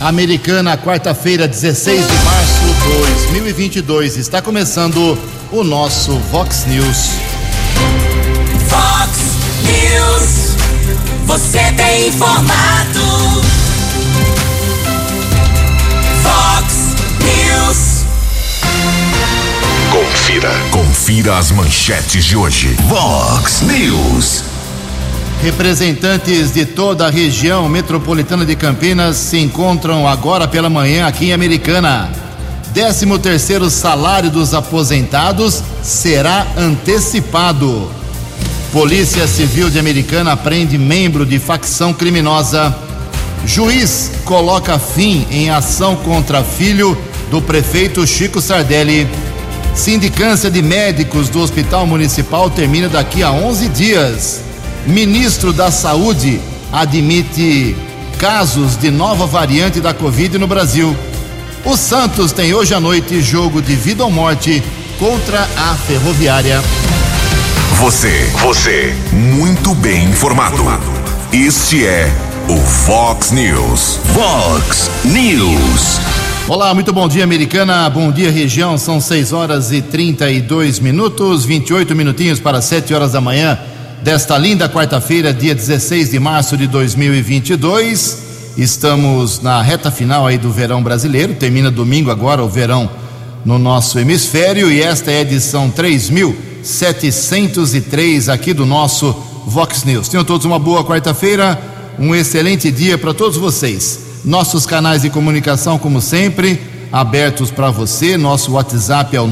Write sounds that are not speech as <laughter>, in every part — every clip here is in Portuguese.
Americana, quarta-feira, 16 de março de 2022. Está começando o nosso Vox News. Vox News. Você tem informado. Vox News. Confira. Confira as manchetes de hoje. Vox News. Representantes de toda a região metropolitana de Campinas se encontram agora pela manhã aqui em Americana. 13 terceiro salário dos aposentados será antecipado. Polícia Civil de Americana prende membro de facção criminosa. Juiz coloca fim em ação contra filho do prefeito Chico Sardelli. Sindicância de médicos do Hospital Municipal termina daqui a 11 dias. Ministro da Saúde admite casos de nova variante da Covid no Brasil. O Santos tem hoje à noite jogo de vida ou morte contra a Ferroviária. Você, você, muito bem informado. Este é o Fox News. Fox News. Olá, muito bom dia, americana. Bom dia, região. São 6 horas e 32 minutos, 28 minutinhos para 7 horas da manhã desta linda quarta-feira, dia 16 de março de 2022. Estamos na reta final aí do verão brasileiro. Termina domingo agora o verão no nosso hemisfério e esta é a edição 3703 aqui do nosso Vox News. Tenham todos uma boa quarta-feira, um excelente dia para todos vocês. Nossos canais de comunicação, como sempre, abertos para você. Nosso WhatsApp é o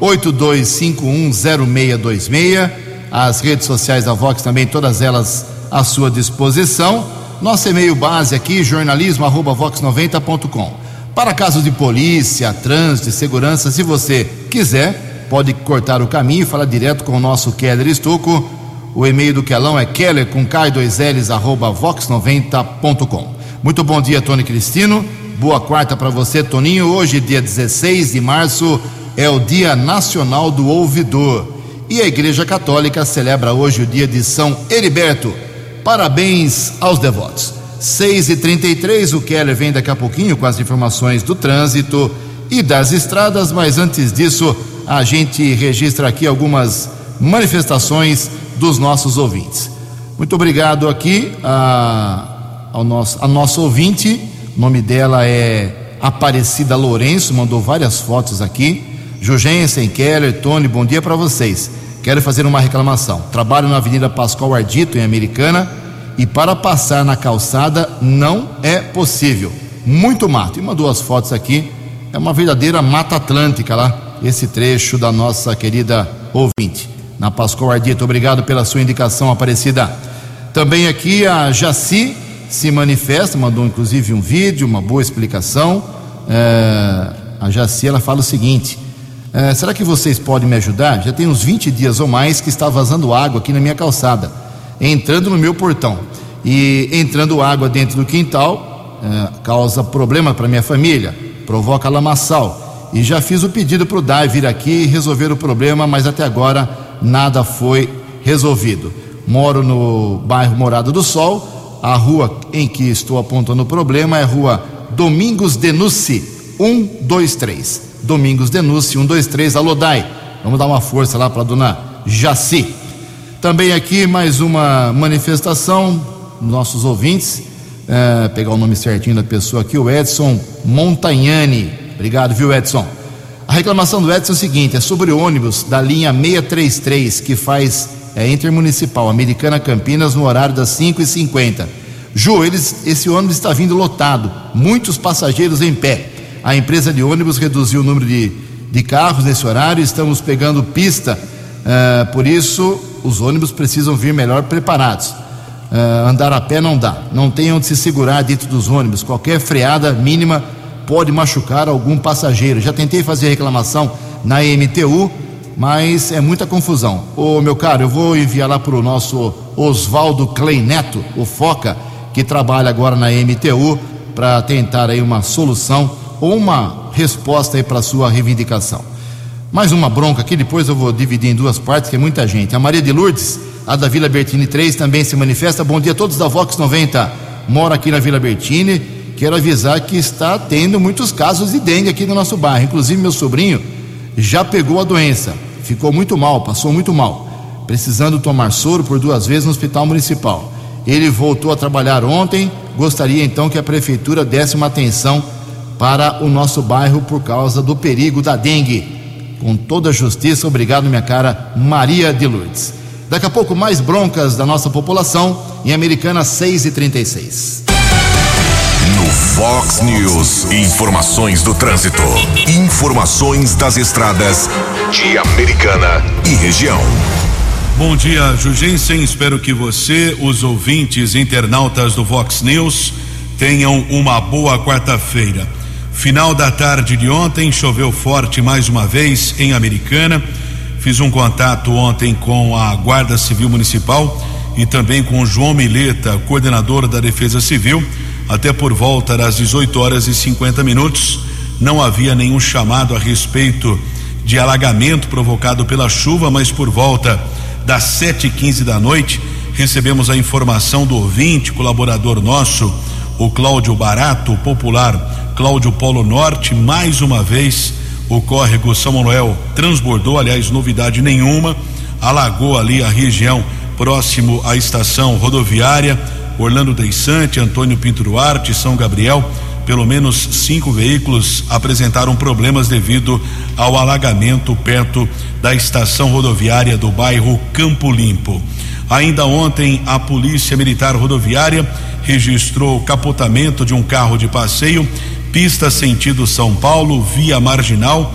982510626 as redes sociais da Vox também, todas elas à sua disposição. Nosso e-mail base aqui, jornalismo@vox90.com. Para casos de polícia, trânsito, segurança, se você quiser, pode cortar o caminho e falar direto com o nosso Keller Estuco. O e-mail do Quelão é keller com k2ls arroba vox90.com. Muito bom dia, Tony Cristino. Boa quarta para você, Toninho. Hoje, dia 16 de março, é o Dia Nacional do Ouvidor. E a Igreja Católica celebra hoje o dia de São Heriberto. Parabéns aos devotos. 6 e 33 o Keller vem daqui a pouquinho com as informações do trânsito e das estradas, mas antes disso, a gente registra aqui algumas manifestações dos nossos ouvintes. Muito obrigado aqui a, ao nosso, a nossa ouvinte, o nome dela é Aparecida Lourenço, mandou várias fotos aqui. Jugensen, Keller, Tony, bom dia para vocês. Quero fazer uma reclamação. Trabalho na Avenida Pascoal Ardito, em Americana, e para passar na calçada não é possível. Muito mato. E uma duas fotos aqui. É uma verdadeira mata atlântica lá, esse trecho da nossa querida ouvinte. Na Pascoal Ardito, obrigado pela sua indicação, Aparecida. Também aqui a Jaci se manifesta, mandou inclusive um vídeo, uma boa explicação. É, a Jaci ela fala o seguinte: é, será que vocês podem me ajudar? Já tem uns 20 dias ou mais que está vazando água aqui na minha calçada, entrando no meu portão. E entrando água dentro do quintal é, causa problema para minha família, provoca lamaçal. E já fiz o pedido para o DAI vir aqui e resolver o problema, mas até agora nada foi resolvido. Moro no bairro Morada do Sol, a rua em que estou apontando o problema é a rua Domingos Denucci, 123. Domingos Denúncia, 123, alô Dai. Vamos dar uma força lá para dona Jaci. Também aqui mais uma manifestação, nossos ouvintes, é, pegar o nome certinho da pessoa aqui, o Edson Montagnani. Obrigado, viu, Edson? A reclamação do Edson é o seguinte: é sobre o ônibus da linha 633 que faz é, intermunicipal Americana Campinas no horário das 5h50. Ju, eles, esse ônibus está vindo lotado, muitos passageiros em pé. A empresa de ônibus reduziu o número de, de carros nesse horário, estamos pegando pista, uh, por isso os ônibus precisam vir melhor preparados. Uh, andar a pé não dá, não tem onde se segurar dentro dos ônibus, qualquer freada mínima pode machucar algum passageiro. Já tentei fazer reclamação na MTU, mas é muita confusão. Ô meu caro, eu vou enviar lá para o nosso Oswaldo Clay Neto, o Foca, que trabalha agora na MTU, para tentar aí uma solução ou uma resposta aí para a sua reivindicação. Mais uma bronca aqui, depois eu vou dividir em duas partes, que é muita gente. A Maria de Lourdes, a da Vila Bertini 3, também se manifesta. Bom dia a todos da Vox 90. Mora aqui na Vila Bertini. quero avisar que está tendo muitos casos de dengue aqui no nosso bairro. Inclusive, meu sobrinho já pegou a doença, ficou muito mal, passou muito mal, precisando tomar soro por duas vezes no hospital municipal. Ele voltou a trabalhar ontem. Gostaria então que a prefeitura desse uma atenção para o nosso bairro por causa do perigo da dengue. Com toda a justiça, obrigado, minha cara Maria de Lourdes. Daqui a pouco, mais broncas da nossa população em Americana 6 e 36. No Fox News, informações do trânsito. Informações das estradas de Americana e região. Bom dia, Jugensen. Espero que você, os ouvintes internautas do Vox News, tenham uma boa quarta-feira. Final da tarde de ontem, choveu forte mais uma vez em Americana. Fiz um contato ontem com a Guarda Civil Municipal e também com o João Mileta, coordenador da Defesa Civil. Até por volta das 18 horas e 50 minutos, não havia nenhum chamado a respeito de alagamento provocado pela chuva, mas por volta das sete e quinze da noite, recebemos a informação do ouvinte, colaborador nosso, o Cláudio Barato, popular Cláudio Polo Norte, mais uma vez o córrego São Manuel transbordou, aliás, novidade nenhuma, alagou ali a região próximo à estação rodoviária Orlando Deissante, Antônio Pinto Duarte, São Gabriel, pelo menos cinco veículos apresentaram problemas devido ao alagamento perto da estação rodoviária do bairro Campo Limpo. Ainda ontem, a Polícia Militar Rodoviária registrou capotamento de um carro de passeio, pista sentido São Paulo, via marginal,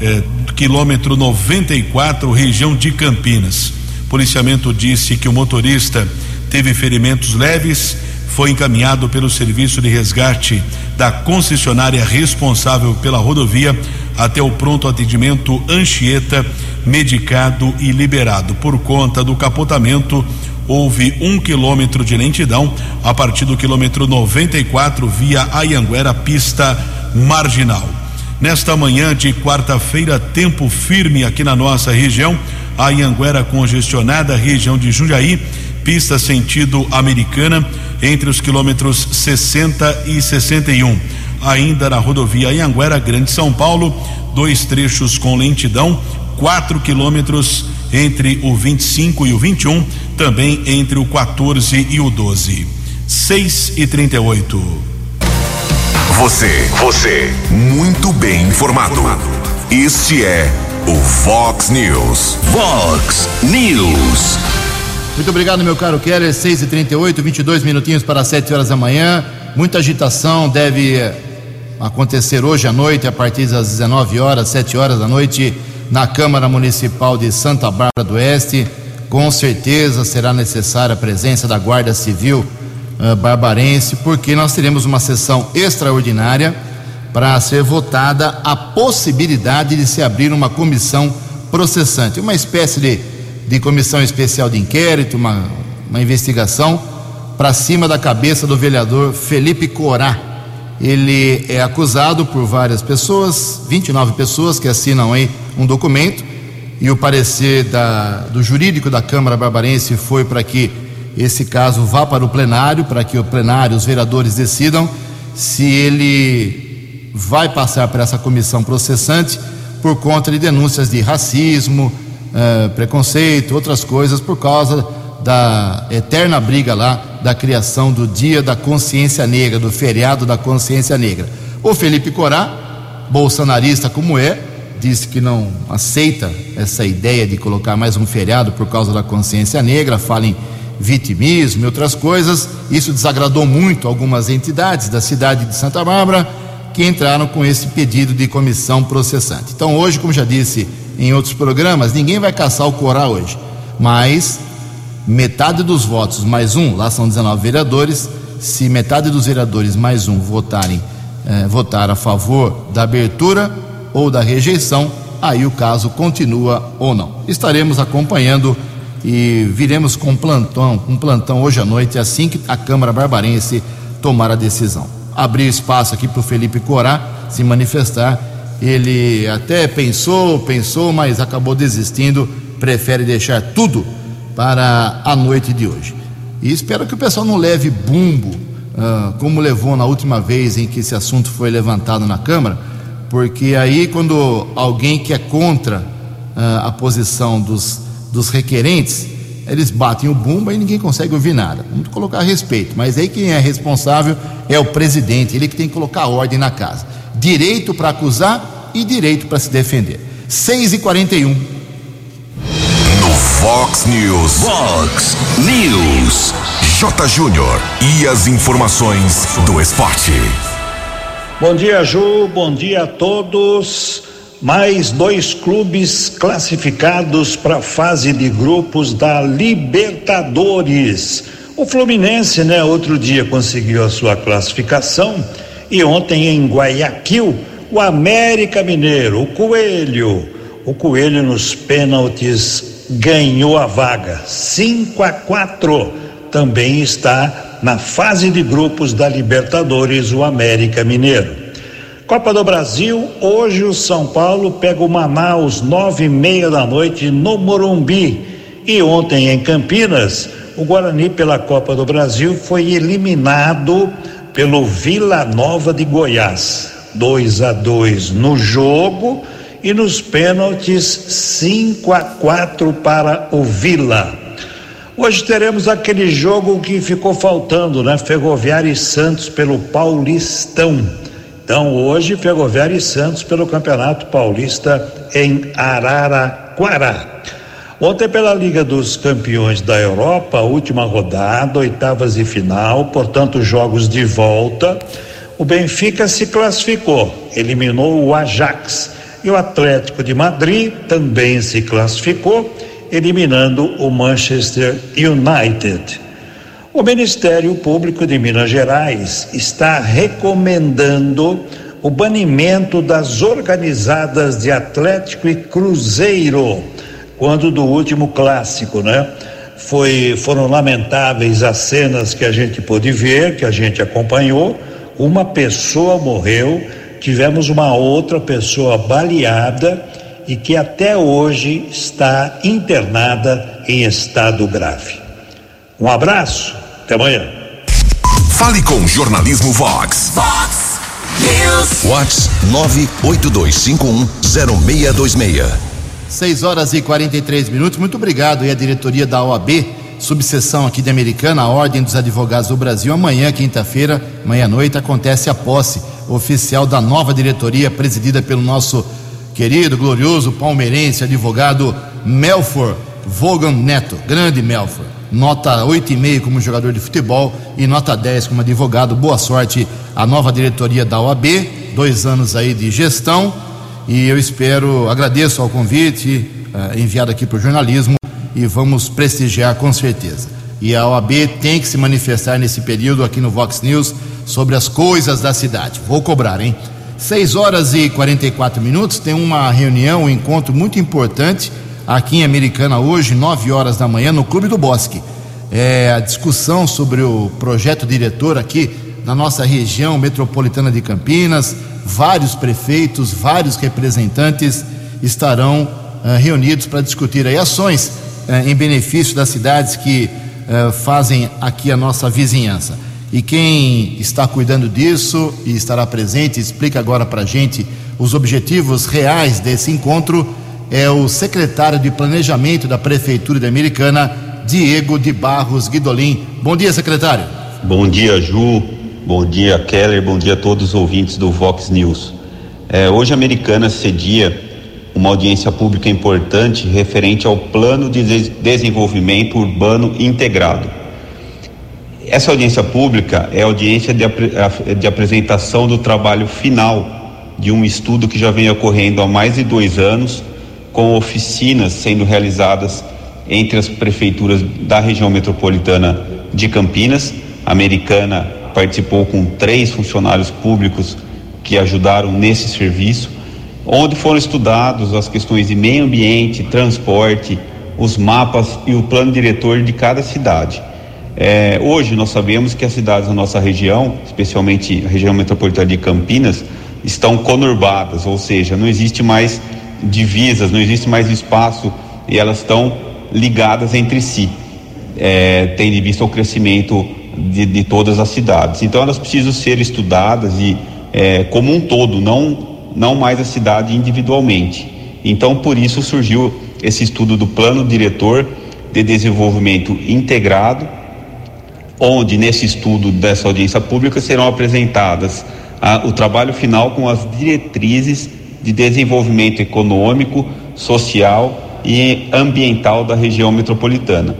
eh, quilômetro 94, região de Campinas. Policiamento disse que o motorista teve ferimentos leves foi encaminhado pelo serviço de resgate da concessionária responsável pela rodovia até o pronto atendimento Anchieta, medicado e liberado. Por conta do capotamento, houve um quilômetro de lentidão a partir do quilômetro 94 via Ayanguera, pista marginal. Nesta manhã de quarta-feira, tempo firme aqui na nossa região, a Anhanguera congestionada, região de Jundiaí, pista sentido americana entre os quilômetros 60 e 61. Ainda na rodovia Anhanguera, Grande São Paulo, dois trechos com lentidão, quatro quilômetros entre o 25 e o 21, também entre o 14 e o 12. 6 e 38. Você, você, muito bem informado. Este é o Fox News. Fox News. Muito obrigado, meu caro Keller. 6 e 38 22 minutinhos para 7 horas da manhã. Muita agitação deve acontecer hoje à noite, a partir das 19 horas, 7 horas da noite, na Câmara Municipal de Santa Bárbara do Oeste. Com certeza será necessária a presença da Guarda Civil uh, barbarense, porque nós teremos uma sessão extraordinária para ser votada a possibilidade de se abrir uma comissão processante, uma espécie de de comissão especial de inquérito, uma, uma investigação para cima da cabeça do vereador Felipe Corá. Ele é acusado por várias pessoas, 29 pessoas que assinam aí um documento, e o parecer da, do jurídico da Câmara Barbarense foi para que esse caso vá para o plenário, para que o plenário, os vereadores decidam se ele vai passar para essa comissão processante por conta de denúncias de racismo, uh, preconceito, outras coisas, por causa da eterna briga lá da criação do Dia da Consciência Negra, do feriado da Consciência Negra. O Felipe Corá, bolsonarista como é, disse que não aceita essa ideia de colocar mais um feriado por causa da consciência negra, fala em vitimismo e outras coisas. Isso desagradou muito algumas entidades da cidade de Santa Bárbara que entraram com esse pedido de comissão processante. Então, hoje, como já disse em outros programas, ninguém vai caçar o Corá hoje, mas metade dos votos mais um, lá são 19 vereadores, se metade dos vereadores mais um votarem, eh, votar a favor da abertura ou da rejeição, aí o caso continua ou não. Estaremos acompanhando e viremos com plantão, um plantão hoje à noite, assim que a Câmara Barbarense tomar a decisão. Abrir espaço aqui para o Felipe Corá se manifestar ele até pensou, pensou, mas acabou desistindo, prefere deixar tudo para a noite de hoje. E espero que o pessoal não leve bumbo uh, como levou na última vez em que esse assunto foi levantado na Câmara, porque aí quando alguém que é contra uh, a posição dos, dos requerentes, eles batem o bumba e ninguém consegue ouvir nada. Vamos colocar respeito, mas aí quem é responsável é o presidente, ele que tem que colocar ordem na casa. Direito para acusar e direito para se defender. 6 e 41 No Fox News. Fox News. J. Júnior. E as informações do esporte. Bom dia, Ju. Bom dia a todos. Mais dois clubes classificados para a fase de grupos da Libertadores. O Fluminense, né, outro dia conseguiu a sua classificação e ontem em Guayaquil, o América Mineiro, o Coelho, o Coelho nos pênaltis ganhou a vaga, 5 a 4. Também está na fase de grupos da Libertadores, o América Mineiro. Copa do Brasil, hoje o São Paulo pega o Manaus, nove e meia da noite no Morumbi. E ontem em Campinas, o Guarani pela Copa do Brasil foi eliminado pelo Vila Nova de Goiás. 2 a 2 no jogo e nos pênaltis 5 a 4 para o Vila. Hoje teremos aquele jogo que ficou faltando, né? Ferroviária e Santos pelo Paulistão. Então, hoje, Ferroviária e Santos pelo Campeonato Paulista em Araraquara. Ontem, pela Liga dos Campeões da Europa, última rodada, oitavas e final, portanto, jogos de volta. O Benfica se classificou, eliminou o Ajax. E o Atlético de Madrid também se classificou, eliminando o Manchester United. O Ministério Público de Minas Gerais está recomendando o banimento das organizadas de Atlético e Cruzeiro, quando do último clássico, né? Foi, foram lamentáveis as cenas que a gente pôde ver, que a gente acompanhou. Uma pessoa morreu, tivemos uma outra pessoa baleada e que até hoje está internada em estado grave. Um abraço, até amanhã. Fale com o Jornalismo Vox. Fox News. Vox 982510626. 6 horas e 43 minutos. Muito obrigado e a diretoria da OAB, subseção aqui de Americana, a Ordem dos Advogados do Brasil. Amanhã, quinta-feira, meia-noite, acontece a posse oficial da nova diretoria, presidida pelo nosso querido, glorioso palmeirense, advogado Melfor Vogan Neto. Grande Melfor. Nota 8,5 como jogador de futebol e nota 10 como advogado. Boa sorte à nova diretoria da OAB. Dois anos aí de gestão e eu espero, agradeço ao convite uh, enviado aqui para o jornalismo e vamos prestigiar com certeza. E a OAB tem que se manifestar nesse período aqui no Vox News sobre as coisas da cidade. Vou cobrar, hein? 6 horas e 44 minutos, tem uma reunião, um encontro muito importante aqui em Americana hoje, 9 horas da manhã, no Clube do Bosque. É a discussão sobre o projeto diretor aqui na nossa região metropolitana de Campinas. Vários prefeitos, vários representantes estarão uh, reunidos para discutir aí ações uh, em benefício das cidades que uh, fazem aqui a nossa vizinhança. E quem está cuidando disso e estará presente, explica agora para a gente os objetivos reais desse encontro, é o secretário de Planejamento da Prefeitura de Americana, Diego de Barros Guidolin. Bom dia, secretário. Bom dia, Ju. Bom dia, Keller. Bom dia a todos os ouvintes do Vox News. É, hoje a Americana cedia uma audiência pública importante referente ao Plano de Desenvolvimento Urbano Integrado. Essa audiência pública é audiência de, de apresentação do trabalho final de um estudo que já vem ocorrendo há mais de dois anos, com oficinas sendo realizadas entre as prefeituras da região metropolitana de Campinas. A Americana participou com três funcionários públicos que ajudaram nesse serviço, onde foram estudados as questões de meio ambiente, transporte, os mapas e o plano diretor de cada cidade. É, hoje nós sabemos que as cidades da nossa região, especialmente a região metropolitana de Campinas, estão conurbadas, ou seja, não existe mais divisas, não existe mais espaço e elas estão ligadas entre si. É, tendo em vista o crescimento de, de todas as cidades. Então elas precisam ser estudadas e é, como um todo, não não mais a cidade individualmente. Então por isso surgiu esse estudo do plano diretor de desenvolvimento integrado, onde nesse estudo dessa audiência pública serão apresentadas a, o trabalho final com as diretrizes de desenvolvimento econômico, social e ambiental da região metropolitana.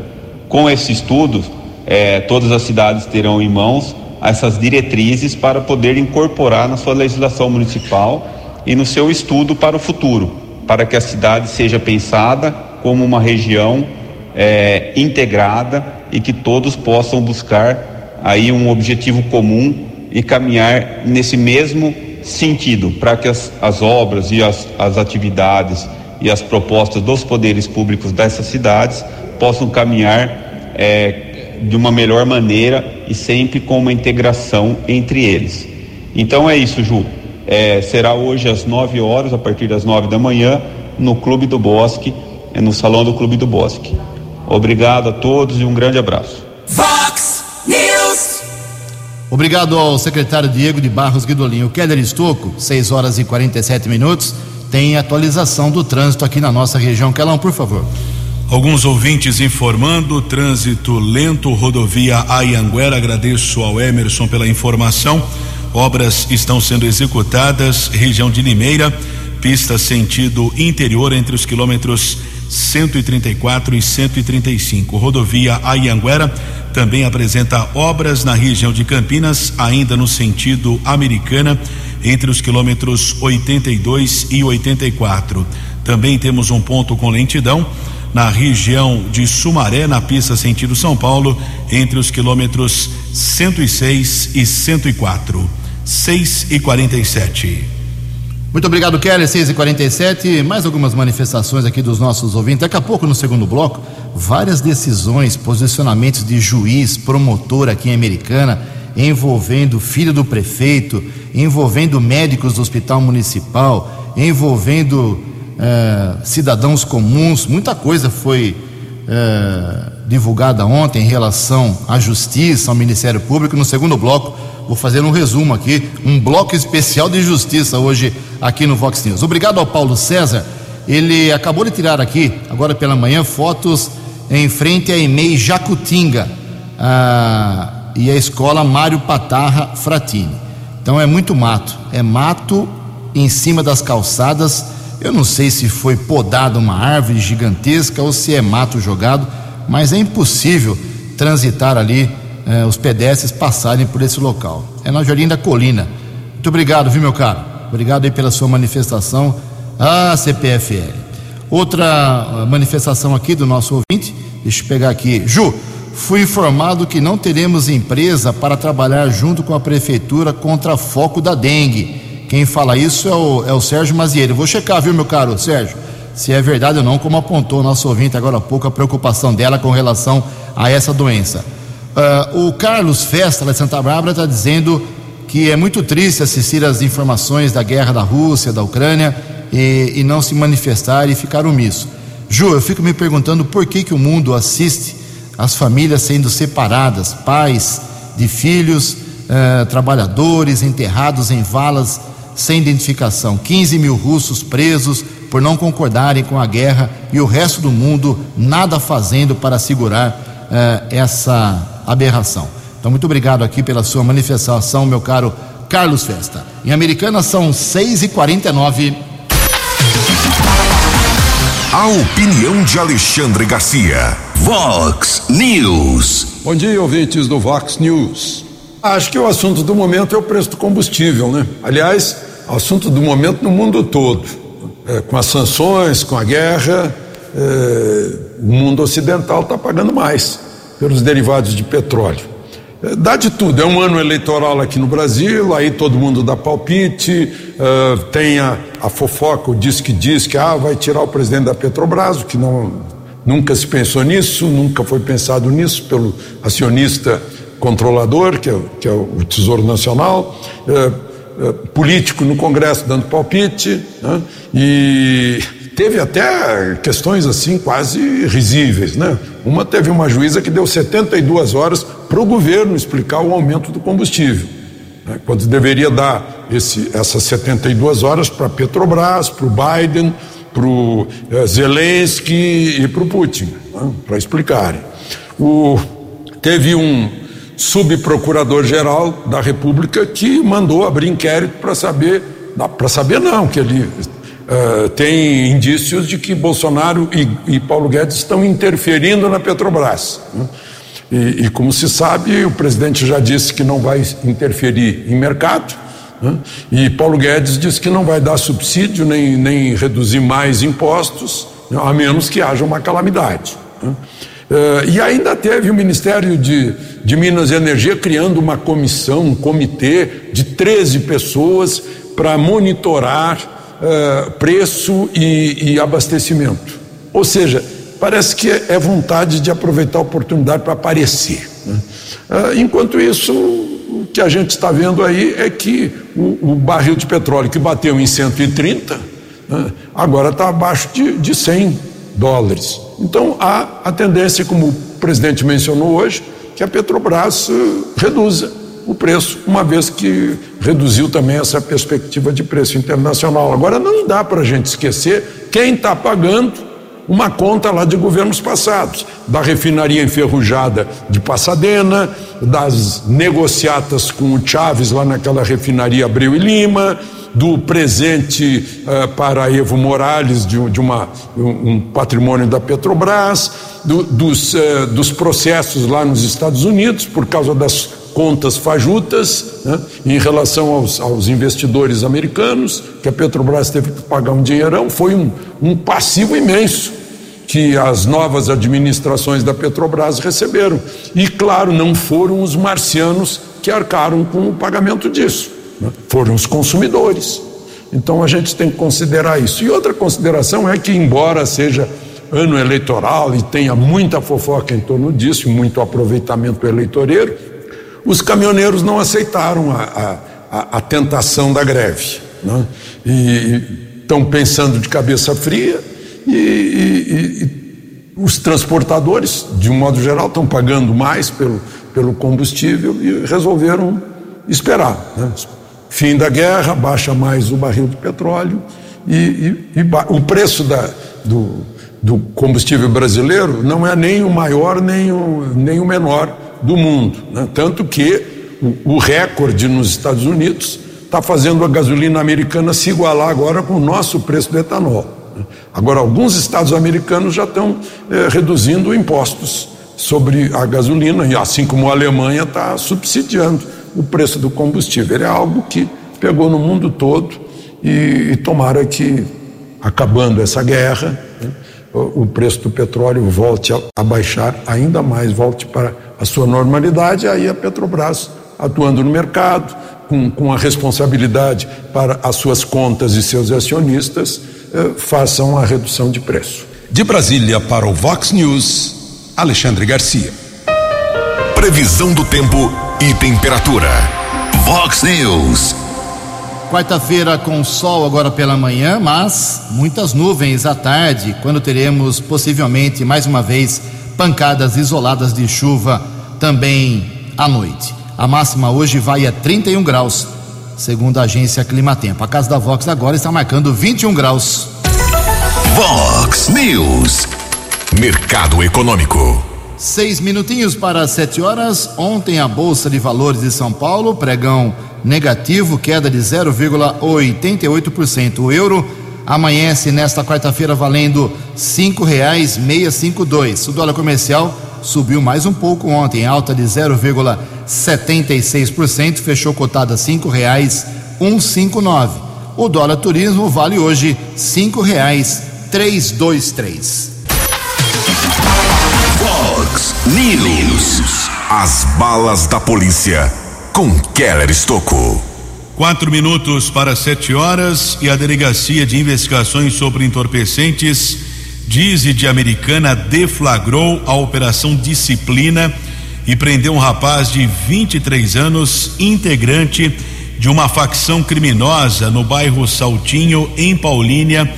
Com esse estudo, é, todas as cidades terão em mãos essas diretrizes para poder incorporar na sua legislação municipal e no seu estudo para o futuro, para que a cidade seja pensada como uma região é, integrada e que todos possam buscar aí um objetivo comum e caminhar nesse mesmo sentido, para que as, as obras e as, as atividades e as propostas dos poderes públicos dessas cidades possam caminhar é, de uma melhor maneira e sempre com uma integração entre eles. Então é isso, Ju. É, será hoje às 9 horas, a partir das 9 da manhã, no Clube do Bosque, é no Salão do Clube do Bosque. Obrigado a todos e um grande abraço. Vox News. Obrigado ao secretário Diego de Barros Guidolin. O Keller Estocco, 6 horas e 47 minutos, tem atualização do trânsito aqui na nossa região. Kelão, por favor. Alguns ouvintes informando, trânsito lento, rodovia Ayanguera. Agradeço ao Emerson pela informação. Obras estão sendo executadas, região de Limeira, pista sentido interior entre os quilômetros 134 e 135. Rodovia Ayanguera também apresenta obras na região de Campinas, ainda no sentido americana, entre os quilômetros 82 e 84. Também temos um ponto com lentidão na região de Sumaré, na pista sentido São Paulo, entre os quilômetros 106 e 104. 6 e 47. Muito obrigado, Kelly. 6 e 47 Mais algumas manifestações aqui dos nossos ouvintes. Daqui a pouco, no segundo bloco, várias decisões, posicionamentos de juiz, promotor aqui em Americana, envolvendo filho do prefeito, envolvendo médicos do hospital municipal, envolvendo eh, cidadãos comuns. Muita coisa foi eh, divulgada ontem em relação à justiça, ao Ministério Público. No segundo bloco, vou fazer um resumo aqui, um bloco especial de justiça hoje aqui no Vox News. Obrigado ao Paulo César. Ele acabou de tirar aqui, agora pela manhã, fotos em frente à EMEI Jacutinga e a escola Mário Patarra Fratini. Então é muito mato, é mato em cima das calçadas. Eu não sei se foi podada uma árvore gigantesca ou se é mato jogado, mas é impossível transitar ali, eh, os pedestres passarem por esse local. É na Jardim da Colina. Muito obrigado, viu, meu caro? Obrigado aí pela sua manifestação, a CPFL. Outra ah, manifestação aqui do nosso ouvinte, deixa eu pegar aqui. Ju, fui informado que não teremos empresa para trabalhar junto com a prefeitura contra foco da dengue. Quem fala isso é o, é o Sérgio Mazieiro. Vou checar, viu, meu caro Sérgio, se é verdade ou não, como apontou o nosso ouvinte agora há pouco, a preocupação dela com relação a essa doença. Uh, o Carlos Festa, de Santa Bárbara, está dizendo que é muito triste assistir às informações da guerra da Rússia, da Ucrânia e, e não se manifestar e ficar omisso. Ju, eu fico me perguntando por que, que o mundo assiste as famílias sendo separadas, pais de filhos, eh, trabalhadores enterrados em valas sem identificação, 15 mil russos presos por não concordarem com a guerra e o resto do mundo nada fazendo para segurar eh, essa aberração. Então, muito obrigado aqui pela sua manifestação, meu caro Carlos Festa. Em Americana são 6h49. A opinião de Alexandre Garcia. Vox News. Bom dia, ouvintes do Vox News. Acho que o assunto do momento é o preço do combustível, né? Aliás, assunto do momento no mundo todo. É, com as sanções, com a guerra, é, o mundo ocidental está pagando mais pelos derivados de petróleo. Dá de tudo, é um ano eleitoral aqui no Brasil, aí todo mundo dá palpite, uh, tem a, a, fofoca, o diz que diz que ah, vai tirar o presidente da Petrobras, que não, nunca se pensou nisso, nunca foi pensado nisso pelo acionista controlador, que é, que é o Tesouro Nacional, uh, uh, político no Congresso dando palpite, né? e teve até questões assim quase risíveis, né? Uma teve uma juíza que deu 72 horas para o governo explicar o aumento do combustível. Né? Quando deveria dar esse, essas 72 horas para Petrobras, para o Biden, para o eh, Zelensky e para o Putin, né? para explicarem. O, teve um subprocurador-geral da República que mandou abrir inquérito para saber, para saber não, que ele uh, tem indícios de que Bolsonaro e, e, Paulo Guedes estão interferindo na Petrobras. Né? E, e, como se sabe, o presidente já disse que não vai interferir em mercado, né? e Paulo Guedes disse que não vai dar subsídio nem, nem reduzir mais impostos, né? a menos que haja uma calamidade. Né? Uh, e ainda teve o Ministério de, de Minas e Energia criando uma comissão, um comitê de 13 pessoas para monitorar uh, preço e, e, abastecimento. Ou seja, parece que é vontade de aproveitar a oportunidade para aparecer. Né? Uh, enquanto isso, o que a gente está vendo aí é que o, o, barril de petróleo que bateu em 130, né, agora está abaixo de, de 100 dólares. Então há a tendência, como o presidente mencionou hoje, que a Petrobras uh, reduza o preço, uma vez que reduziu também essa perspectiva de preço internacional. Agora não dá para a gente esquecer quem está pagando uma conta lá de governos passados, da refinaria enferrujada de Passadena, das negociatas com o Chaves lá naquela refinaria Abreu e Lima, do presente uh, para Evo Morales de, de uma, um, patrimônio da Petrobras, do, dos, uh, dos processos lá nos Estados Unidos por causa das contas fajutas né, em relação aos, aos, investidores americanos, que a Petrobras teve que pagar um dinheirão, foi um, um passivo imenso que as novas administrações da Petrobras receberam. E, claro, não foram os marcianos que arcaram com o pagamento disso, né? foram os consumidores. Então a gente tem que considerar isso. E outra consideração é que, embora seja ano eleitoral e tenha muita fofoca em torno disso, muito aproveitamento eleitoreiro, os caminhoneiros não aceitaram a, a, a tentação da greve. Né? E estão pensando de cabeça fria e, e, e, os transportadores, de um modo geral, estão pagando mais pelo, pelo combustível e resolveram esperar. Né? Fim da guerra, baixa mais o barril de petróleo e, o preço da, do, do combustível brasileiro não é nem o maior nem o, nem o menor do mundo. Né? Tanto que o, o recorde nos Estados Unidos está fazendo a gasolina americana se igualar agora com o nosso preço do etanol. Né? Agora, alguns estados americanos já estão eh, reduzindo impostos sobre a gasolina, e assim como a Alemanha está subsidiando o preço do combustível. É algo que pegou no mundo todo e, e tomara que, acabando essa guerra, né, o preço do petróleo volte a, a baixar ainda mais, volte para a sua normalidade, aí a Petrobras atuando no mercado, com, com a responsabilidade para as suas contas e seus acionistas, eh, façam a redução de preço. De Brasília para o Vox News, Alexandre Garcia. Previsão do tempo e temperatura. Vox News. Quarta-feira com sol agora pela manhã, mas muitas nuvens à tarde, quando teremos possivelmente mais uma vez pancadas isoladas de chuva também à noite. A máxima hoje vai a 31 graus, segundo a agência Climatempo. A casa da Vox agora está marcando 21 graus. Vox News. Mercado Econômico. Seis minutinhos para sete horas. Ontem a Bolsa de Valores de São Paulo, pregão negativo, queda de 0,88%. O euro amanhece nesta quarta-feira valendo cinco reais meia cinco dois. O dólar comercial subiu mais um pouco ontem, alta de 0,76%, fechou cotada cinco reais um cinco nove. O dólar turismo vale hoje cinco reais três dois três. Fox News. As balas da polícia com Keller Estocou. Quatro minutos para sete horas e a Delegacia de Investigações sobre Entorpecentes, Dize de Americana, deflagrou a Operação Disciplina e prendeu um rapaz de 23 anos, integrante de uma facção criminosa no bairro Saltinho, em Paulínia,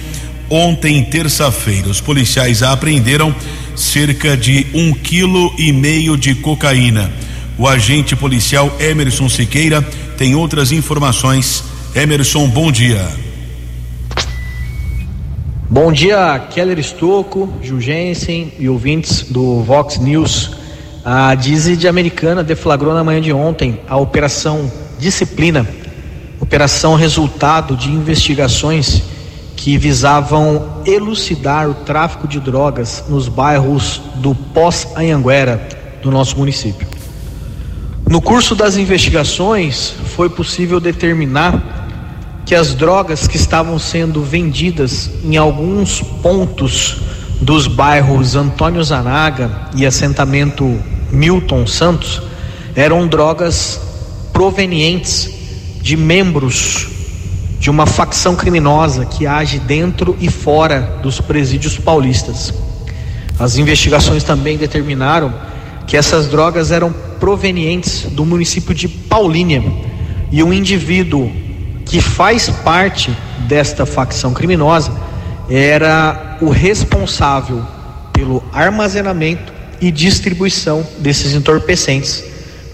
ontem, terça-feira. Os policiais apreenderam cerca de um quilo e meio de cocaína O agente policial Emerson Siqueira tem outras informações. Emerson, bom dia. Bom dia, Keller Estocco, Gil Jensen e ouvintes do Vox News. A Dizzy de Americana deflagrou na manhã de ontem a Operação Disciplina, operação resultado de investigações que visavam elucidar o tráfico de drogas nos bairros do Pós-Anhanguera, do nosso município. No curso das investigações, foi possível determinar que as drogas que estavam sendo vendidas em alguns pontos dos bairros Antônio Zanaga e assentamento Milton Santos eram drogas provenientes de membros de uma facção criminosa que age dentro e fora dos presídios paulistas. As investigações também determinaram que essas drogas eram provenientes do município de Paulínia e um indivíduo que faz parte desta facção criminosa era o responsável pelo armazenamento e distribuição desses entorpecentes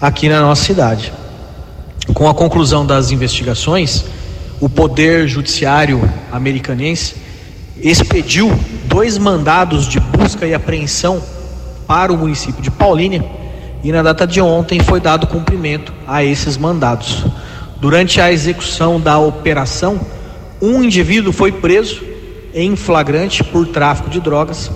aqui na nossa cidade. Com a conclusão das investigações, o Poder Judiciário americanense expediu dois mandados de busca e apreensão para o município de Paulínia e na data de ontem foi dado cumprimento a esses mandados. Durante a execução da operação, um indivíduo foi preso em flagrante por tráfico de drogas,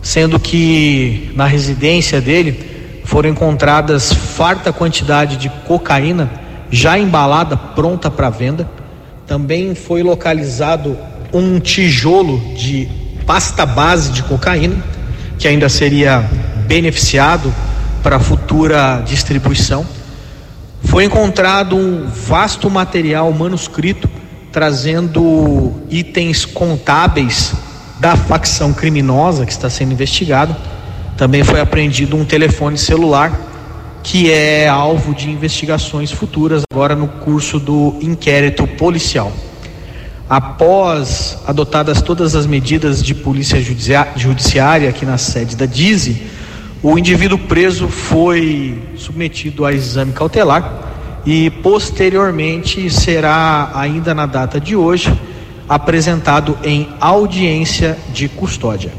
sendo que na residência dele foram encontradas farta quantidade de cocaína já embalada, pronta para venda. Também foi localizado um tijolo de pasta base de cocaína, que ainda seria beneficiado para futura distribuição. Foi encontrado um vasto material manuscrito trazendo itens contábeis da facção criminosa que está sendo investigada. Também foi apreendido um telefone celular que é alvo de investigações futuras agora no curso do inquérito policial. Após adotadas todas as medidas de polícia judiciária aqui na sede da DIZI, o indivíduo preso foi submetido a exame cautelar e posteriormente será, ainda na data de hoje, apresentado em audiência de custódia.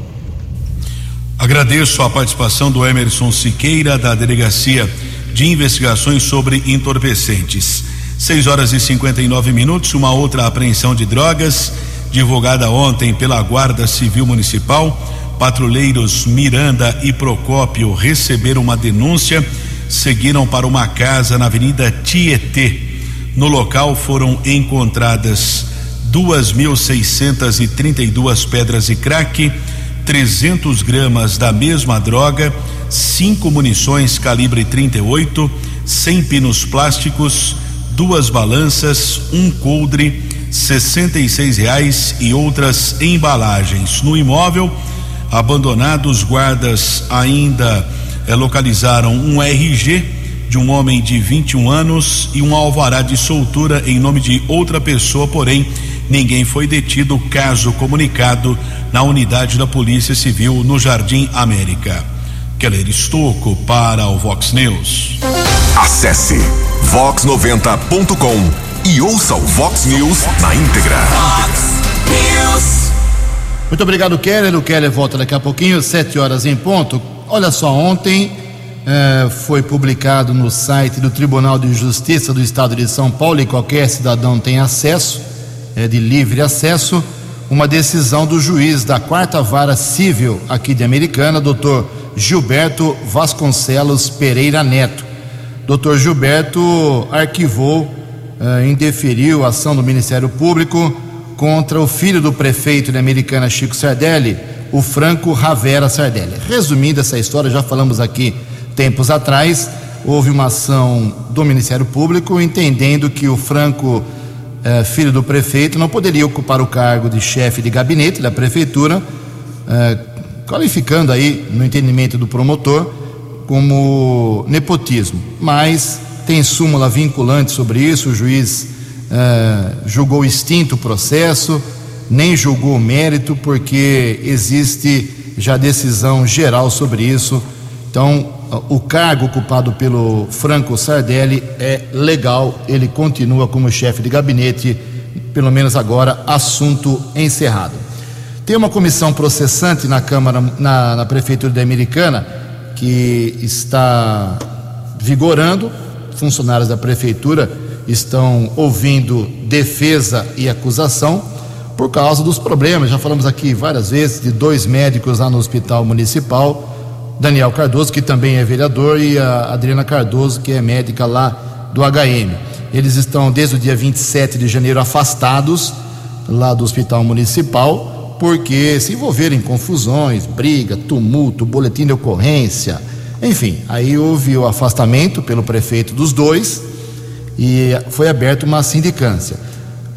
Agradeço a participação do Emerson Siqueira, da Delegacia de Investigações sobre Entorpecentes. 6 horas e 59 minutos, uma outra apreensão de drogas, divulgada ontem pela Guarda Civil Municipal Patrulheiros Miranda e Procópio receberam uma denúncia, seguiram para uma casa na Avenida Tietê. No local foram encontradas 2.632 pedras de crack, 300 gramas da mesma droga, cinco munições calibre 38, 100 pinos plásticos, duas balanças, um coldre, 66 reais e outras embalagens. No imóvel Abandonados, guardas ainda eh, localizaram um RG de um homem de 21 anos e um alvará de soltura em nome de outra pessoa, porém ninguém foi detido. Caso comunicado na unidade da Polícia Civil no Jardim América. Keller Estocco para o Vox News. Acesse vox90.com e ouça o Vox News na íntegra. Vox News. Muito obrigado, Keller. O Keller volta daqui a pouquinho, sete horas em ponto. Olha só, ontem eh, foi publicado no site do Tribunal de Justiça do Estado de São Paulo, e qualquer cidadão tem acesso, é de livre acesso, uma decisão do juiz da quarta vara civil aqui de Americana, doutor Gilberto Vasconcelos Pereira Neto. Doutor Gilberto arquivou, eh, indeferiu a ação do Ministério Público contra o filho do prefeito de Americana, Chico Sardelli, o Franco Ravera Sardelli. Resumindo essa história, já falamos aqui tempos atrás, houve uma ação do Ministério Público entendendo que o Franco, eh, filho do prefeito, não poderia ocupar o cargo de chefe de gabinete da prefeitura, eh, qualificando aí, no entendimento do promotor, como nepotismo. Mas tem súmula vinculante sobre isso, o juiz uh, julgou extinto o processo, nem julgou o mérito, porque existe já decisão geral sobre isso. Então, o cargo ocupado pelo Franco Sardelli é legal, ele continua como chefe de gabinete, pelo menos agora, assunto encerrado. Tem uma comissão processante na Câmara, na, na Prefeitura da Americana, que está vigorando, funcionários da Prefeitura estão ouvindo defesa e acusação por causa dos problemas. Já falamos aqui várias vezes de dois médicos lá no Hospital Municipal Daniel Cardoso, que também é vereador, e a Adriana Cardoso, que é médica lá do HM. Eles estão desde o dia 27 de janeiro afastados lá do Hospital Municipal, porque se envolveram em confusões, briga, tumulto, boletim de ocorrência, enfim. Aí houve o afastamento pelo prefeito dos dois e foi aberta uma sindicância.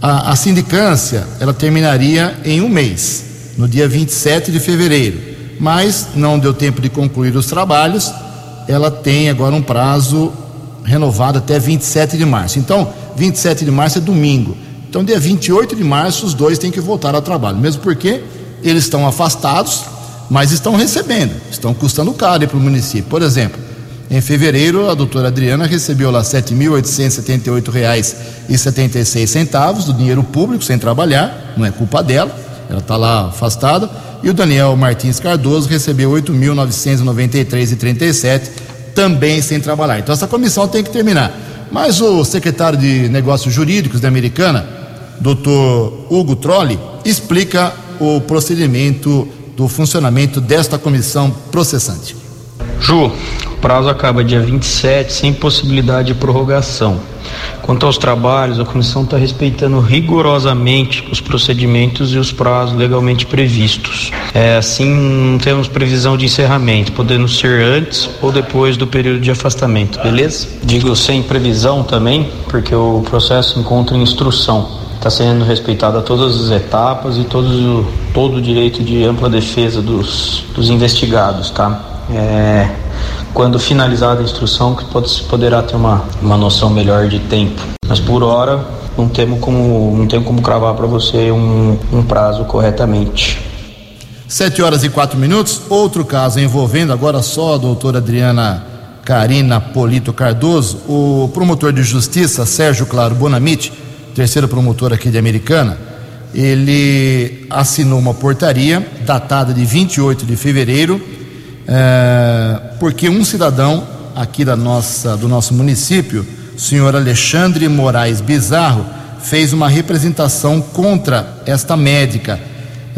A, a sindicância ela terminaria em um mês, no dia 27 de fevereiro mas não deu tempo de concluir os trabalhos. Ela tem agora um prazo renovado até 27 de março. Então, 27 de março é domingo. Então, dia 28 de março, os dois têm que voltar ao trabalho, mesmo porque eles estão afastados, mas estão recebendo, estão custando caro para o município. Por exemplo, em fevereiro, a doutora Adriana recebeu lá R$ 7.878,76 do dinheiro público, sem trabalhar, não é culpa dela, ela está lá afastada e o Daniel Martins Cardoso recebeu 8.993,37, também sem trabalhar. Então essa comissão tem que terminar. Mas o secretário de Negócios Jurídicos da Americana, doutor Hugo Trolli, explica o procedimento do funcionamento desta comissão processante. Ju, o prazo acaba dia 27, sem possibilidade de prorrogação. Quanto aos trabalhos, a comissão está respeitando rigorosamente os procedimentos e os prazos legalmente previstos. É, assim, não temos previsão de encerramento, podendo ser antes ou depois do período de afastamento, beleza? Digo sem previsão também, porque o processo encontra em instrução está sendo respeitada todas as etapas e todo, todo o direito de ampla defesa dos, dos investigados, tá? É, quando finalizada a instrução, que pode, poderá ter uma, uma noção melhor de tempo. Mas por hora, não temos como, não tenho como cravar para você um, um prazo corretamente. Sete horas e quatro minutos. Outro caso envolvendo agora só a doutora Adriana Karina Polito Cardoso, o promotor de justiça Sérgio Claro Bonamite, terceiro promotor aqui de Americana, ele assinou uma portaria datada de 28 de fevereiro é, porque um cidadão aqui da nossa, do nosso município, o senhor Alexandre Moraes Bizarro, fez uma representação contra esta médica.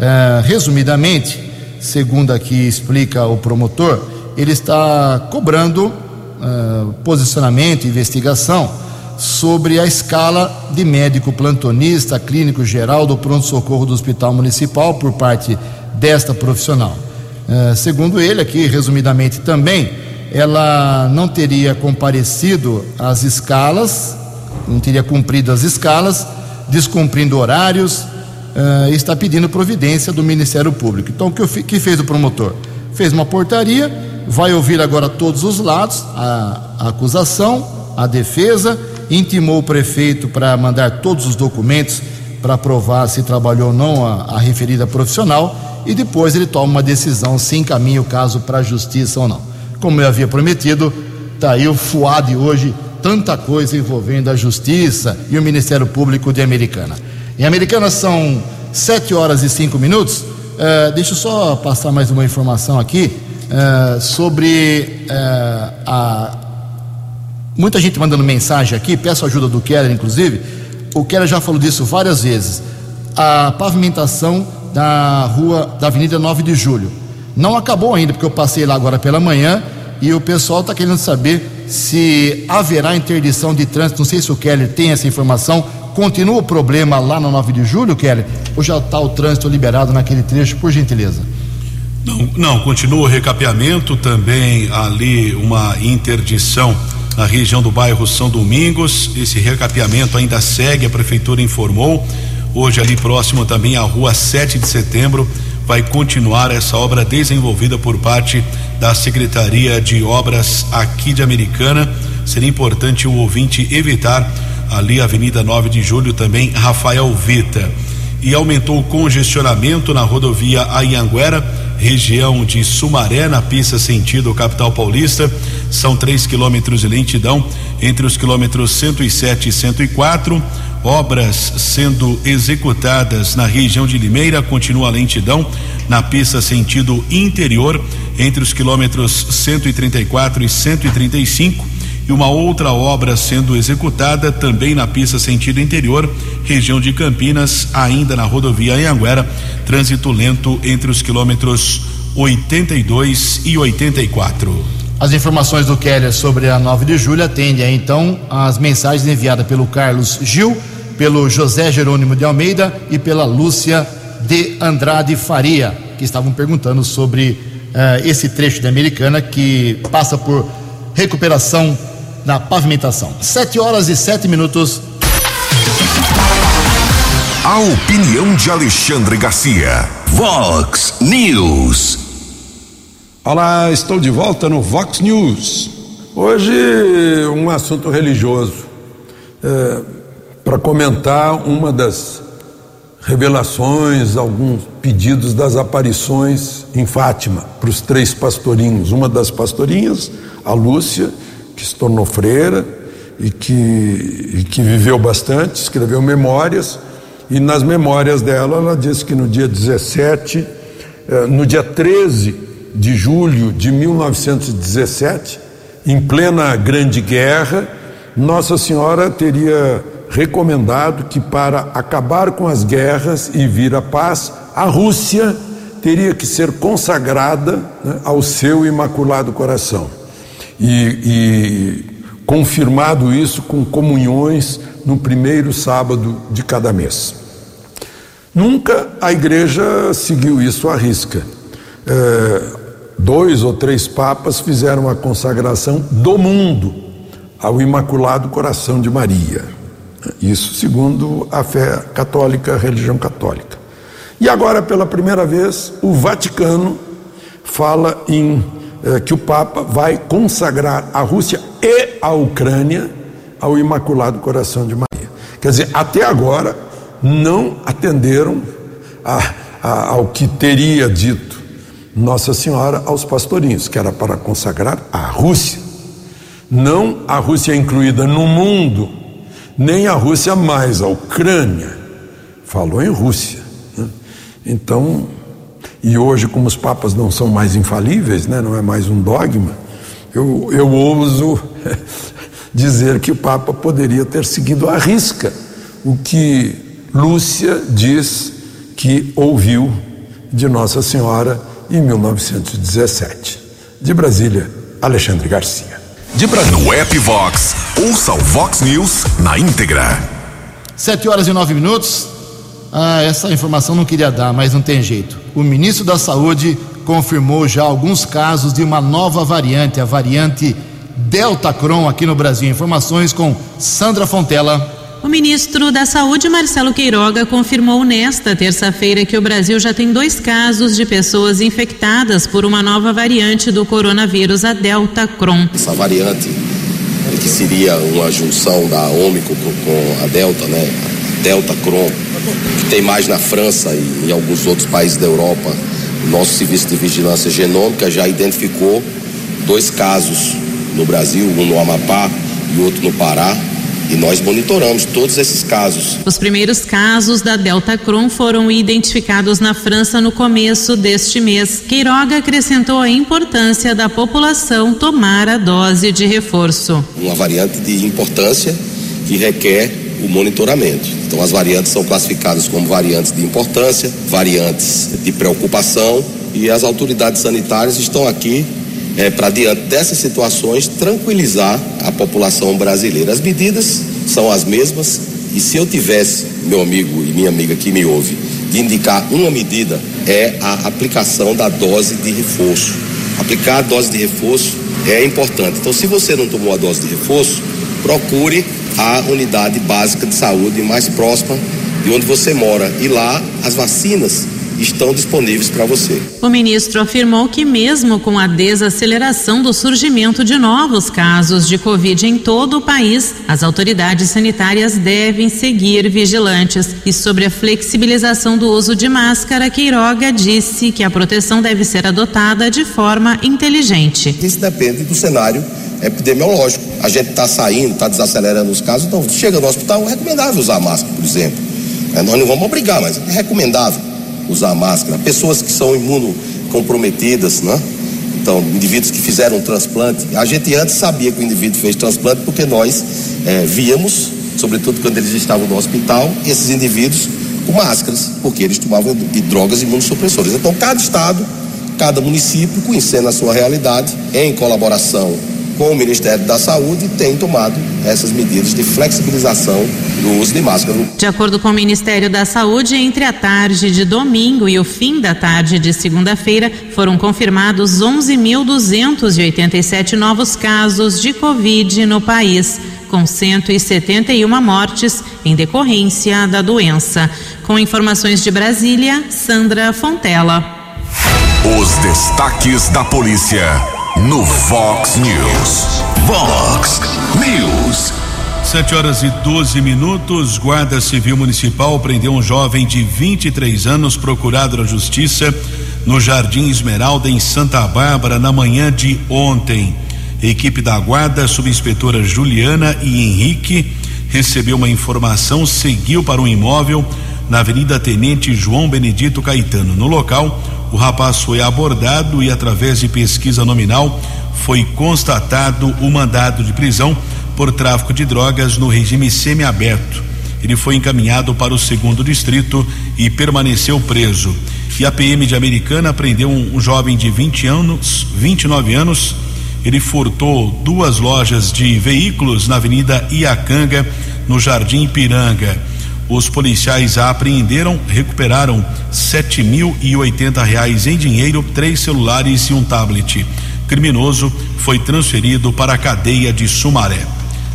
É, resumidamente, segundo aqui explica o promotor, ele está cobrando é, posicionamento, investigação sobre a escala de médico plantonista, clínico geral do pronto-socorro do Hospital Municipal por parte desta profissional. É, segundo ele, aqui resumidamente também, ela não teria comparecido às escalas, não teria cumprido as escalas, descumprindo horários, uh, está pedindo providência do Ministério Público. Então, o que, que, fez o promotor? Fez uma portaria, vai ouvir agora todos os lados, a, a acusação, a defesa, intimou o prefeito para mandar todos os documentos para provar se trabalhou ou não a, a referida profissional e depois ele toma uma decisão se encaminha o caso para a justiça ou não. Como eu havia prometido, está aí o fuá de hoje, tanta coisa envolvendo a justiça e o Ministério Público de Americana. Em Americana são sete horas e cinco minutos. Uh, deixa eu só passar mais uma informação aqui uh, sobre uh, a. Muita gente mandando mensagem aqui, peço ajuda do Keller, inclusive. O Keller já falou disso várias vezes. A pavimentação da rua da Avenida 9 de Julho. Não acabou ainda, porque eu passei lá agora pela manhã e o pessoal está querendo saber se haverá interdição de trânsito. Não sei se o Keller tem essa informação. Continua o problema lá na 9 de julho, Keller? Ou já está o trânsito liberado naquele trecho, por gentileza? Não, não, continua o recapeamento, também ali uma interdição na região do bairro São Domingos. Esse recapeamento ainda segue, a prefeitura informou. Hoje, ali próximo também à rua 7 de setembro, vai continuar essa obra desenvolvida por parte da Secretaria de Obras aqui de Americana. Seria importante o ouvinte evitar ali a Avenida 9 de Julho, também Rafael Vita. E aumentou o congestionamento na rodovia Ayanguera, região de Sumaré, na pista sentido capital paulista. São três quilômetros de lentidão entre os quilômetros 107 e 104. Obras sendo executadas na região de Limeira, continua a lentidão na pista sentido interior entre os quilômetros 134 e 135 e uma outra obra sendo executada também na pista sentido interior, região de Campinas, ainda na rodovia Anhanguera, trânsito lento entre os quilômetros 82 e 84. As informações do Keller sobre a 9 de julho atendem então as mensagens enviadas pelo Carlos Gil, pelo José Jerônimo de Almeida e pela Lúcia de Andrade Faria, que estavam perguntando sobre uh, esse trecho da Americana que passa por recuperação na pavimentação. Sete horas e sete minutos. A opinião de Alexandre Garcia. Vox News. Olá, estou de volta no Vox News. Hoje, um assunto religioso. É, Para comentar uma das revelações, alguns pedidos das aparições em Fátima para os três pastorinhos. Uma das pastorinhas, a Lúcia, que se tornou freira e que, e que viveu bastante, escreveu memórias, e nas memórias dela ela disse que no dia 17, eh, no dia 13 de julho de 1917, em plena Grande Guerra, Nossa Senhora teria recomendado que para acabar com as guerras e vir a paz, a Rússia teria que ser consagrada né, ao seu Imaculado Coração e, e confirmado isso com comunhões no primeiro sábado de cada mês. Nunca a igreja seguiu isso à risca. É, dois ou três papas fizeram a consagração do mundo ao Imaculado Coração de Maria. Isso segundo a fé católica, a religião católica. E agora, pela primeira vez, o Vaticano fala em eh, que o Papa vai consagrar a Rússia e a Ucrânia ao Imaculado Coração de Maria. Quer dizer, até agora não atenderam a, a, ao que teria dito Nossa Senhora aos pastorinhos, que era para consagrar a Rússia. Não a Rússia incluída no mundo, nem a Rússia mais a Ucrânia. Falou em Rússia. Né? Então, e hoje, como os papas não são mais infalíveis, né, não é mais um dogma, eu, eu ouso <laughs> dizer que o Papa poderia ter seguido à risca o que Lúcia diz que ouviu de Nossa Senhora em 1917. De Brasília, Alexandre Garcia. De Brasília. No app Vox, ouça o Vox News na íntegra. Sete horas e nove minutos. Ah, essa informação não queria dar, mas não tem jeito. O ministro da Saúde confirmou já alguns casos de uma nova variante, a variante Delta Cron aqui no Brasil. Informações com Sandra Fontela. O ministro da Saúde, Marcelo Queiroga, confirmou nesta terça-feira que o Brasil já tem dois casos de pessoas infectadas por uma nova variante do coronavírus, a Delta Cron. Essa variante, que seria uma junção da Ômicron com a Delta, né? Delta Cron, tem mais na França e em alguns outros países da Europa. O nosso Serviço de Vigilância Genômica já identificou dois casos no Brasil, um no Amapá e outro no Pará. E nós monitoramos todos esses casos. Os primeiros casos da Delta Cron foram identificados na França no começo deste mês. Queiroga acrescentou a importância da população tomar a dose de reforço. Uma variante de importância que requer o monitoramento. Então, as variantes são classificadas como variantes de importância, variantes de preocupação, e as autoridades sanitárias estão aqui é, para, diante dessas situações, tranquilizar a população brasileira. As medidas são as mesmas, e se eu tivesse, meu amigo e minha amiga que me ouve, de indicar uma medida, é a aplicação da dose de reforço. Aplicar a dose de reforço é importante. Então, se você não tomou a dose de reforço, procure a unidade básica de saúde mais próxima de onde você mora. E lá as vacinas estão disponíveis para você. O ministro afirmou que, mesmo com a desaceleração do surgimento de novos casos de Covid em todo o país, as autoridades sanitárias devem seguir vigilantes. E sobre a flexibilização do uso de máscara, Queiroga disse que a proteção deve ser adotada de forma inteligente. Isso depende do cenário epidemiológico. A gente está saindo, está desacelerando os casos, então chega no hospital, é recomendável usar máscara, por exemplo. É, nós não vamos obrigar, mas é recomendável usar máscara. Pessoas que são imunocomprometidas, né? Então, indivíduos que fizeram transplante. A gente antes sabia que o indivíduo fez transplante porque nós é, víamos, sobretudo quando eles estavam no hospital, esses indivíduos com máscaras, porque eles tomavam drogas imunossupressoras. Então, cada estado, cada município, conhecendo a sua realidade, em colaboração com o Ministério da Saúde, tem tomado essas medidas de flexibilização do uso de máscara. De acordo com o Ministério da Saúde, entre a tarde de domingo e o fim da tarde de segunda-feira, foram confirmados 11.287 novos casos de Covid no país, com 171 mortes em decorrência da doença. Com informações de Brasília, Sandra Fontela. Os destaques da polícia no Vox News. Vox News. Sete horas e 12 minutos. Guarda Civil Municipal prendeu um jovem de 23 anos procurado na Justiça no Jardim Esmeralda, em Santa Bárbara, na manhã de ontem. equipe da Guarda, subinspetora Juliana e Henrique, recebeu uma informação, seguiu para um imóvel na Avenida Tenente João Benedito Caetano. No local, o rapaz foi abordado e, através de pesquisa nominal, foi constatado o mandado de prisão por tráfico de drogas no regime semiaberto. Ele foi encaminhado para o segundo distrito e permaneceu preso. E a PM de Americana prendeu um, um jovem de 20 anos, 29 anos. Ele furtou duas lojas de veículos na Avenida Iacanga, no Jardim Piranga. Os policiais a apreenderam, recuperaram sete mil e oitenta reais em dinheiro, três celulares e um tablet. Criminoso foi transferido para a cadeia de Sumaré.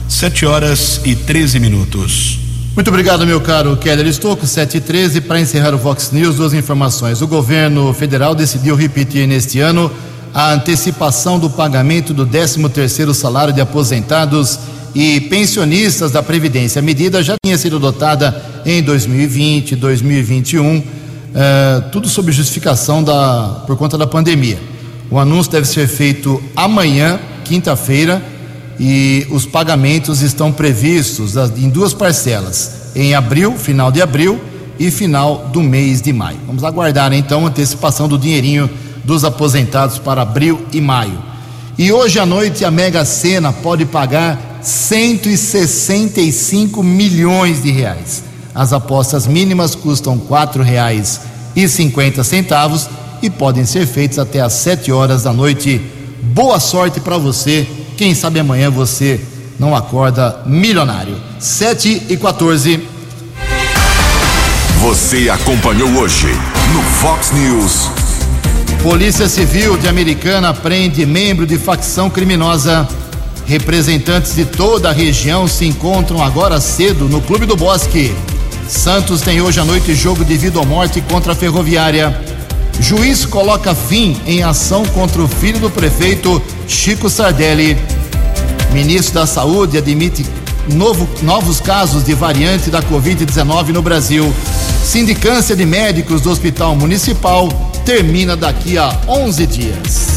Sete horas e 13 minutos. Muito obrigado, meu caro Keller Estocco, 7 e 13. Para encerrar o Vox News, duas informações. O governo federal decidiu repetir neste ano a antecipação do pagamento do 13 terceiro salário de aposentados e pensionistas da Previdência. A medida já tinha sido adotada em 2020, 2021, eh, tudo sob justificação da, por conta da pandemia. O anúncio deve ser feito amanhã, quinta-feira, e os pagamentos estão previstos em duas parcelas, em abril, final de abril e final do mês de maio. Vamos aguardar então a antecipação do dinheirinho dos aposentados para abril e maio. E hoje à noite a Mega Sena pode pagar 165 milhões de reais. As apostas mínimas custam quatro reais e cinquenta centavos e podem ser feitas até às 7 horas da noite. Boa sorte para você. Quem sabe amanhã você não acorda milionário. 7 e 14. Você acompanhou hoje no Fox News. Polícia Civil de Americana prende membro de facção criminosa. Representantes de toda a região se encontram agora cedo no Clube do Bosque. Santos tem hoje à noite jogo de vida ou morte contra a Ferroviária. Juiz coloca fim em ação contra o filho do prefeito Chico Sardelli. Ministro da Saúde admite novo, novos casos de variante da Covid-19 no Brasil. Sindicância de médicos do Hospital Municipal termina daqui a 11 dias.